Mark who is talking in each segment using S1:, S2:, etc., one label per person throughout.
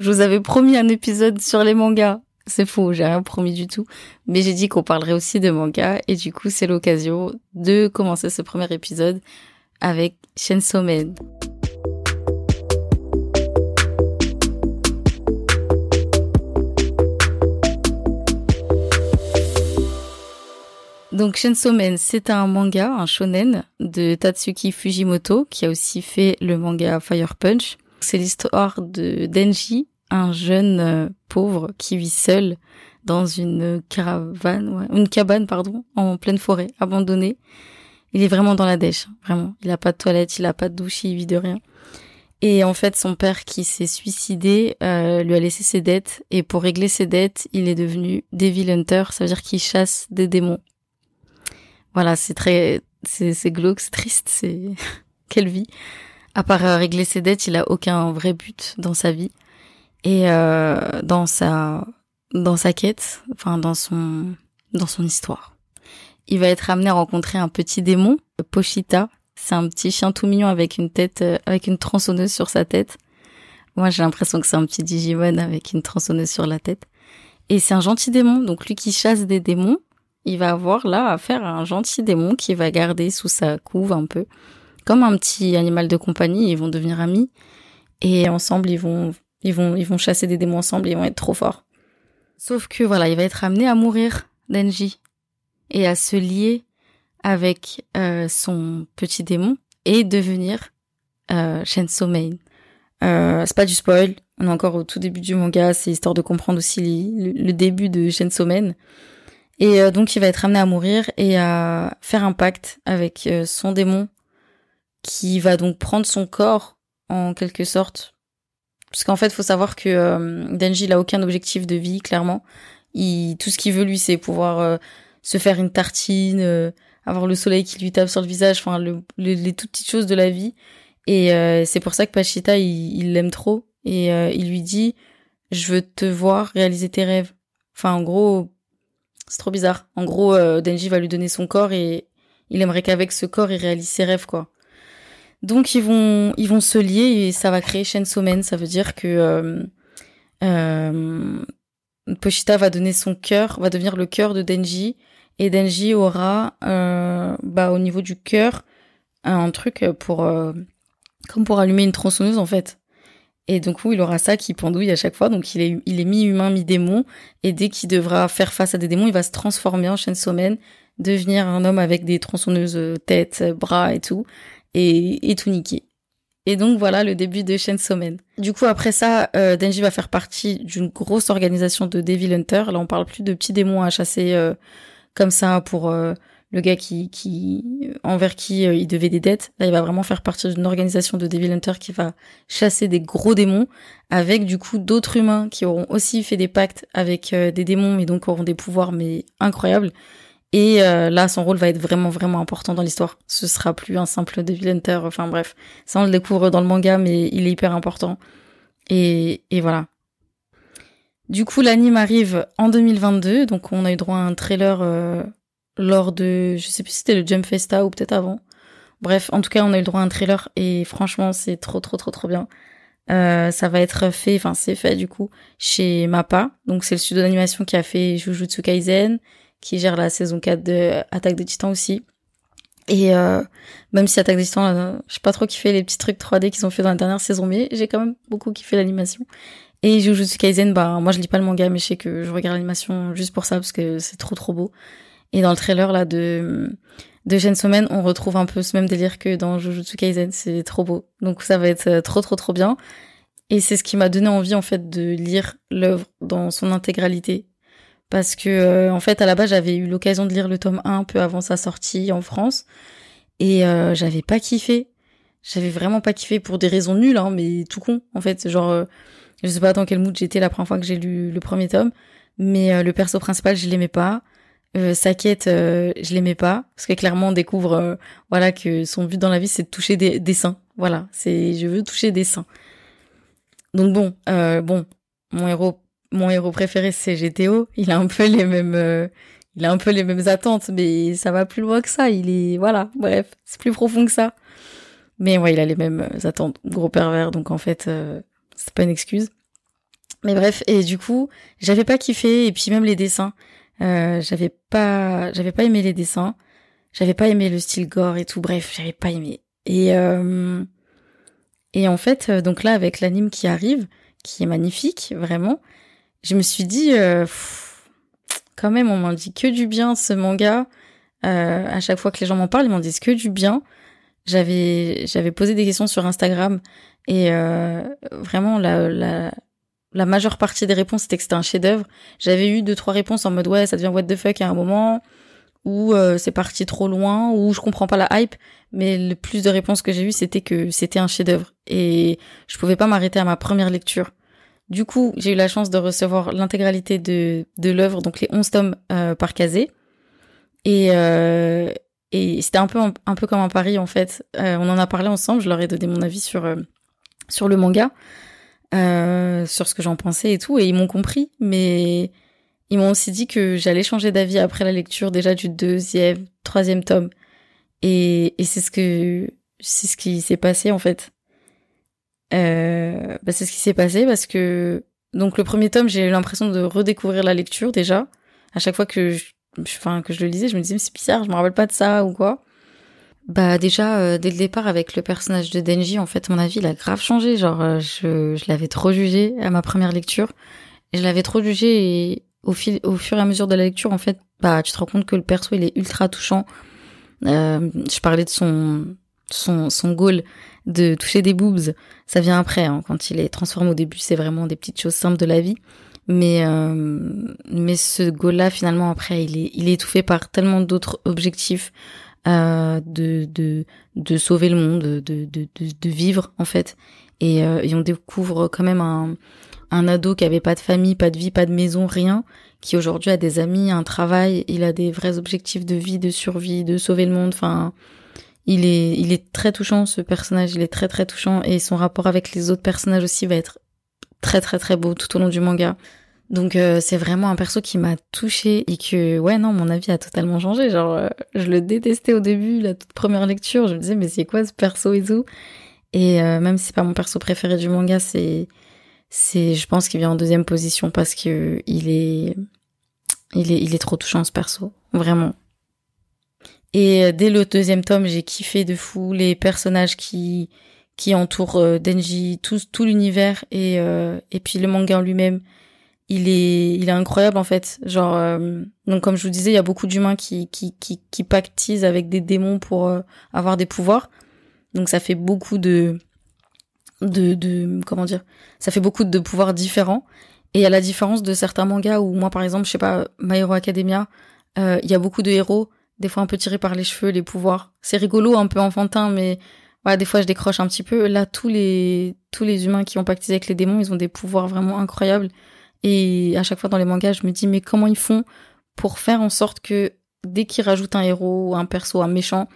S1: Je vous avais promis un épisode sur les mangas. C'est faux, j'ai rien promis du tout. Mais j'ai dit qu'on parlerait aussi de mangas et du coup c'est l'occasion de commencer ce premier épisode avec Chainsaw Man. Donc Chainsaw Man, c'est un manga, un shonen de Tatsuki Fujimoto qui a aussi fait le manga Fire Punch. C'est l'histoire de Denji, un jeune euh, pauvre qui vit seul dans une caravane, ouais, une cabane pardon, en pleine forêt, abandonnée. Il est vraiment dans la dèche, vraiment. Il a pas de toilette, il a pas de douche, il vit de rien. Et en fait, son père qui s'est suicidé euh, lui a laissé ses dettes et pour régler ses dettes, il est devenu Devil Hunter, ça veut dire qu'il chasse des démons. Voilà, c'est très, c'est, c'est glauque, c'est triste, c'est quelle vie. À part euh, régler ses dettes, il a aucun vrai but dans sa vie et euh, dans sa dans sa quête, enfin dans son dans son histoire. Il va être amené à rencontrer un petit démon, Pochita. C'est un petit chien tout mignon avec une tête euh, avec une tronçonneuse sur sa tête. Moi, j'ai l'impression que c'est un petit Digimon avec une tronçonneuse sur la tête. Et c'est un gentil démon, donc lui qui chasse des démons, il va avoir là affaire à un gentil démon qui va garder sous sa couve un peu, comme un petit animal de compagnie. Ils vont devenir amis et ensemble ils vont ils vont, ils vont chasser des démons ensemble ils vont être trop forts. Sauf que voilà, il va être amené à mourir, Denji, et à se lier avec euh, son petit démon et devenir euh, Shenso Main. Euh, c'est pas du spoil, on est encore au tout début du manga, c'est histoire de comprendre aussi le, début de Shenso Main. Et euh, donc il va être amené à mourir et à faire un pacte avec son démon qui va donc prendre son corps en quelque sorte parce qu'en fait, faut savoir que euh, Denji il aucun objectif de vie, clairement. Il, tout ce qu'il veut lui, c'est pouvoir euh, se faire une tartine, euh, avoir le soleil qui lui tape sur le visage, enfin le, les toutes petites choses de la vie. Et c'est pour ça que Pachita il l'aime trop et il lui dit je veux te voir réaliser tes rêves. Enfin en gros c'est trop bizarre. En gros Denji va lui donner son corps et il aimerait qu'avec ce corps il réalise ses rêves quoi. Donc ils vont ils se lier et ça va créer Shensomen. Ça veut dire que euh, euh, Pochita va donner son cœur, va devenir le cœur de Denji et Denji aura euh, bah au niveau du cœur un truc pour euh, comme pour allumer une tronçonneuse en fait. Et donc il aura ça qui pendouille à chaque fois. Donc il est il est mi humain mi démon et dès qu'il devra faire face à des démons, il va se transformer en Shensomen, devenir un homme avec des tronçonneuses tête, bras et tout et, et tout niquer. Et donc voilà le début de Chainsaw Man. Du coup après ça, euh, Denji va faire partie d'une grosse organisation de Devil Hunter. Là on parle plus de petits démons à chasser euh, comme ça pour euh, le gars qui, qui envers qui il devait des dettes. Là il va vraiment faire partie d'une organisation de Devil Hunter qui va chasser des gros démons avec du coup d'autres humains qui auront aussi fait des pactes avec des démons et donc auront des pouvoirs mais incroyables et euh, là, son rôle va être vraiment, vraiment important dans l'histoire. Ce sera plus un simple Devil Hunter. Enfin bref, ça on le découvre dans le manga, mais il est hyper important. Et, et voilà. Du coup, l'anime arrive en 2022, donc on a eu droit à un trailer euh, lors de, je sais plus si c'était le Jump Festa ou peut-être avant. Bref, en tout cas, on a eu droit à un trailer et franchement, c'est trop, trop, trop, trop bien. Euh, ça va être fait, enfin c'est fait du coup chez Mappa, donc c'est le studio d'animation qui a fait Jujutsu Kaisen, qui gère la saison 4 de Attaque des Titans aussi. Et euh, même si Attaque des Titans, euh, je sais pas trop kiffé les petits trucs 3D qu'ils ont fait dans la dernière saison, mais j'ai quand même beaucoup kiffé l'animation. Et Jujutsu Kaisen, bah moi je lis pas le manga, mais je sais que je regarde l'animation juste pour ça parce que c'est trop trop beau. Et dans le trailer là de de Gensommen, on retrouve un peu ce même délire que dans Jujutsu Kaisen, c'est trop beau. Donc ça va être euh, trop trop trop bien. Et c'est ce qui m'a donné envie en fait de lire l'œuvre dans son intégralité parce que euh, en fait à la base j'avais eu l'occasion de lire le tome 1 un peu avant sa sortie en France. Et euh, j'avais pas kiffé. J'avais vraiment pas kiffé pour des raisons nulles hein, mais tout con en fait. Genre euh, je sais pas dans quel mood j'étais la première fois que j'ai lu le premier tome mais le perso principal je l'aimais pas. Sa quête je l'aimais pas. Parce que clairement on découvre voilà que son but dans la vie c'est de toucher des, des seins voilà c'est je veux toucher des seins donc bon bon mon héros mon héros préféré c'est GTO. Il a un peu les mêmes, euh, il a un peu les mêmes attentes, mais ça va plus loin que ça. Il est, voilà, bref, c'est plus profond que ça. Mais ouais, il a les mêmes attentes, gros pervers, donc en fait, euh, c'est pas une excuse. Mais bref, et du coup, j'avais pas kiffé, et puis même les dessins, euh, j'avais pas, j'avais pas aimé les dessins, j'avais pas aimé le style gore et tout, bref, j'avais pas aimé. Et euh, et en fait, euh, donc là, avec l'anime qui arrive, qui est magnifique, vraiment, je me suis dit, euh, quand même, on m'en dit que du bien ce manga. Euh, à chaque fois que les gens m'en parlent, ils m'en disent que du bien. J'avais j'avais posé des questions sur Instagram et euh, vraiment la majeure partie des réponses c'était que c'était un chef-d'œuvre. J'avais eu deux trois réponses en mode ouais ça devient what the fuck à un moment ou euh, c'est parti trop loin ou je comprends pas la hype mais le plus de réponses que j'ai eues c'était que c'était un chef-d'œuvre et je pouvais pas m'arrêter à ma première lecture. Du coup, j'ai eu la chance de recevoir l'intégralité de de l'œuvre donc les 11 tomes euh, par casé et euh, et c'était un peu un peu comme un pari en fait. Euh, on en a parlé ensemble, je leur ai donné mon avis sur sur le manga, sur ce que j'en pensais et tout, et ils m'ont compris. Mais ils m'ont aussi dit que j'allais changer d'avis après la lecture déjà du deuxième, troisième tome. Et, et c'est ce que c'est ce qui s'est passé en fait. Euh, bah c'est ce qui s'est passé parce que donc le premier tome j'ai eu l'impression de redécouvrir la lecture déjà. À chaque fois que je enfin que je le lisais, je me disais mais c'est bizarre, je me rappelle pas de ça ou quoi. Bah déjà euh, dès le départ avec le personnage de Denji, en fait mon avis il a grave changé. Genre euh, je, je l'avais trop jugé à ma première lecture, et je l'avais trop jugé et au fil au fur et à mesure de la lecture en fait bah tu te rends compte que le perso il est ultra touchant. Euh, je parlais de son son son goal de toucher des boobs, ça vient après hein, quand il est transformé au début c'est vraiment des petites choses simples de la vie. Mais euh, mais ce goal-là finalement après il est il est étouffé par tellement d'autres objectifs euh, de de de sauver le monde, de de de, de vivre en fait. Et, euh, et on découvre quand même un un ado qui avait pas de famille, pas de vie, pas de maison, rien, qui aujourd'hui a des amis, un travail, il a des vrais objectifs de vie, de survie, de sauver le monde. Enfin, il est il est très touchant ce personnage, il est très très touchant et son rapport avec les autres personnages aussi va être très très très beau tout au long du manga. Donc euh, c'est vraiment un perso qui m'a touché et que ouais non mon avis a totalement changé. Genre euh, je le détestais au début, la toute première lecture, je me disais mais c'est quoi ce perso et tout? Et euh, même si c'est pas mon perso préféré du manga, c'est c'est je pense qu'il vient en deuxième position parce que il est il est il est trop touchant ce perso, vraiment. Et dès le deuxième tome, j'ai kiffé de fou les personnages qui qui entourent Denji, tout tout l'univers et et puis le manga en lui-même. Il est il est incroyable en fait. Genre euh, donc comme je vous disais il y a beaucoup d'humains qui qui qui qui pactisent avec des démons pour euh, avoir des pouvoirs. Donc ça fait beaucoup de de de comment dire ça fait beaucoup de pouvoirs différents. Et à la différence de certains mangas où moi par exemple je sais pas My Hero Academia euh, il y a beaucoup de héros des fois un peu tirés par les cheveux les pouvoirs c'est rigolo un peu enfantin mais voilà des fois je décroche un petit peu là tous les tous les humains qui ont pactisé avec les démons ils ont des pouvoirs vraiment incroyables et à chaque fois dans les mangas, je me dis mais comment ils font pour faire en sorte que dès qu'ils rajoutent un héros, un perso, un méchant,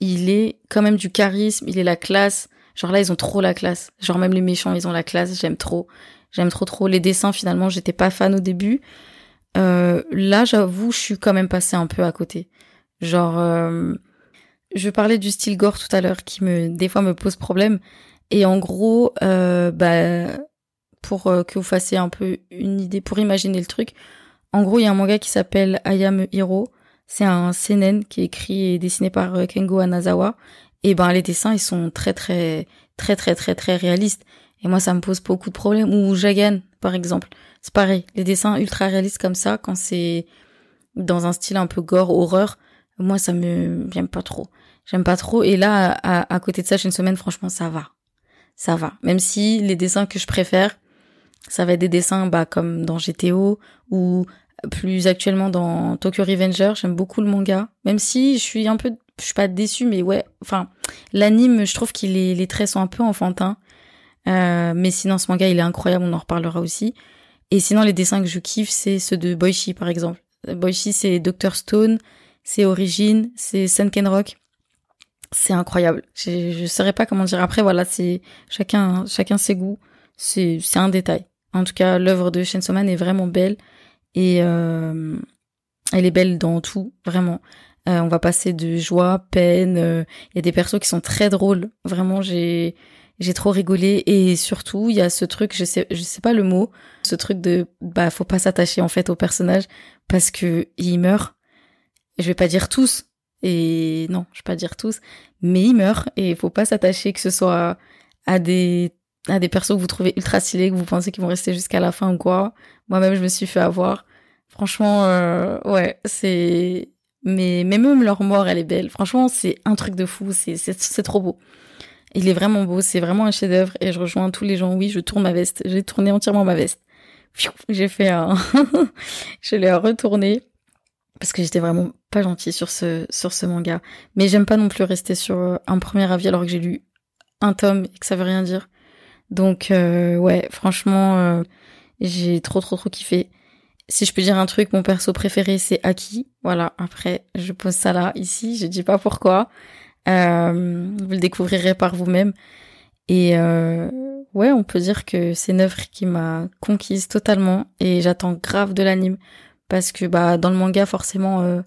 S1: il est quand même du charisme, il est la classe. Genre là, ils ont trop la classe. Genre même les méchants, ils ont la classe. J'aime trop. J'aime trop trop les dessins. Finalement, j'étais pas fan au début. Euh, là, j'avoue, je suis quand même passée un peu à côté. Genre, euh, je parlais du style gore tout à l'heure qui me, des fois, me pose problème. Et en gros, euh, bah, pour euh, que vous fassiez un peu une idée, pour imaginer le truc. En gros, il y a un manga qui s'appelle I Am Hero. C'est un seinen qui est écrit et dessiné par Kengo Anazawa. Et ben, les dessins, ils sont très, très, très, très, très, très réalistes. Et moi, ça me pose beaucoup de problèmes. Ou Jagan, par exemple. C'est pareil. Les dessins ultra réalistes comme ça, quand c'est dans un style un peu gore, horreur, moi, ça me, j'aime pas trop. J'aime pas trop. Et là, à, côté de ça, j'ai une semaine, franchement, ça va. Ça va. Même si les dessins que je préfère, ça va être des dessins bah, comme dans GTO ou plus actuellement dans Tokyo Revenger. J'aime beaucoup le manga, même si je suis un peu, je suis pas déçue, mais ouais, enfin l'anime, je trouve qu'il les traits sont un peu enfantins. Euh, mais sinon, ce manga, il est incroyable, on en reparlera aussi. Et sinon, les dessins que je kiffe, c'est ceux de Boichi, par exemple. Boichi, c'est Dr. Stone, c'est Origin, c'est Sunken Rock. C'est incroyable. Je, je saurais pas comment dire. Après, voilà, c'est chacun, chacun ses goûts. C'est, c'est un détail. En tout cas, l'œuvre de Chainsaw Man est vraiment belle et euh, elle est belle dans tout, vraiment. Euh, on va passer de joie, peine. Euh, il y a des persos qui sont très drôles. Vraiment, j'ai J'ai trop rigolé et surtout il y a ce truc, je sais, je sais pas le mot, ce truc de bah faut pas s'attacher en fait au personnage parce que il meurt. Je vais pas dire tous et non, je vais pas dire tous, mais il meurt et il faut pas s'attacher que ce soit à des à des persos que vous trouvez ultra stylés, que vous pensez qu'ils vont rester jusqu'à la fin ou quoi. Moi-même, je me suis fait avoir. Franchement, euh, ouais, c'est mais, mais même leur mort, elle est belle. Franchement, c'est un truc de fou. C'est, c'est, trop beau. Il est vraiment beau. C'est vraiment un chef-d'œuvre. Et je rejoins tous les gens. Oui, je tourne ma veste. J'ai tourné entièrement ma veste. J'ai fait un, je l'ai retourné parce que j'étais vraiment pas gentille sur ce, sur ce manga. Mais j'aime pas non plus rester sur un premier avis alors que j'ai lu un tome et que ça veut rien dire. Donc, euh, ouais, franchement, euh, j'ai trop, trop, trop kiffé si je peux dire un truc, mon perso préféré c'est Aki. Voilà, après je pose ça là, ici, je dis pas pourquoi. Euh, vous le découvrirez par vous-même. Et euh, ouais, on peut dire que c'est une œuvre qui m'a conquise totalement et j'attends grave de l'anime parce que bah dans le manga forcément euh,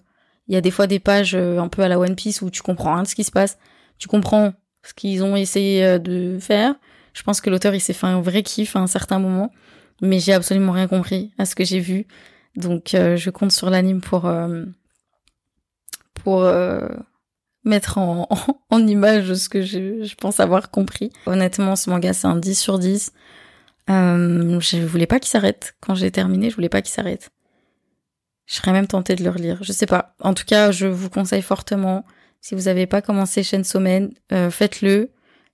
S1: il y a des fois des pages un peu à la One Piece où tu comprends rien de ce qui se passe, tu comprends ce qu'ils ont essayé de faire. Je pense que l'auteur il s'est fait un vrai kiff à un certain moment mais j'ai absolument rien compris à ce que j'ai vu. Donc euh, je compte sur l'anime pour euh, pour euh, mettre en, image ce que je, pense avoir compris. Honnêtement, ce manga c'est un 10 sur 10. je voulais pas qu'il s'arrête. Quand j'ai terminé, je voulais pas qu'il s'arrête. Je serais même tentée de le relire. Je sais pas. En tout cas, je vous conseille fortement. Si vous n'avez pas commencé Chainsaw Man, faites-le.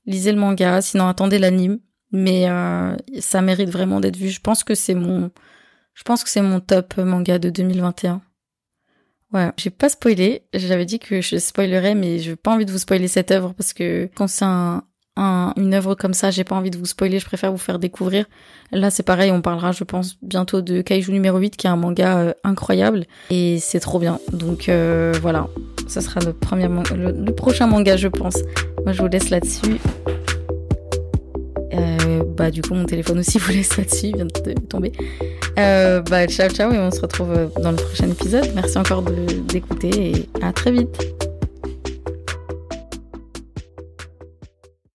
S1: Lisez le manga. Sinon, attendez l'anime mais euh, ça mérite vraiment d'être vu. Je pense que c'est mon, je pense que c'est mon top manga de 2021. Ouais, j'ai pas spoilé. J'avais dit que je spoilerais, mais j'ai pas envie de vous spoiler cette œuvre parce que quand c'est un, un, une œuvre comme ça, j'ai pas envie de vous spoiler. Je préfère vous faire découvrir. Là, c'est pareil. On parlera, je pense, bientôt de Kaiju numéro 8, qui est un manga euh, incroyable et c'est trop bien. Donc euh, voilà, ça sera le premier, le prochain manga, je pense. Moi, je vous laisse là-dessus. Euh, bah du coup mon téléphone aussi vous laisse là-dessus, il vient de tomber. Bah ciao ciao et on se retrouve dans le prochain épisode. Merci encore d'écouter et à très vite.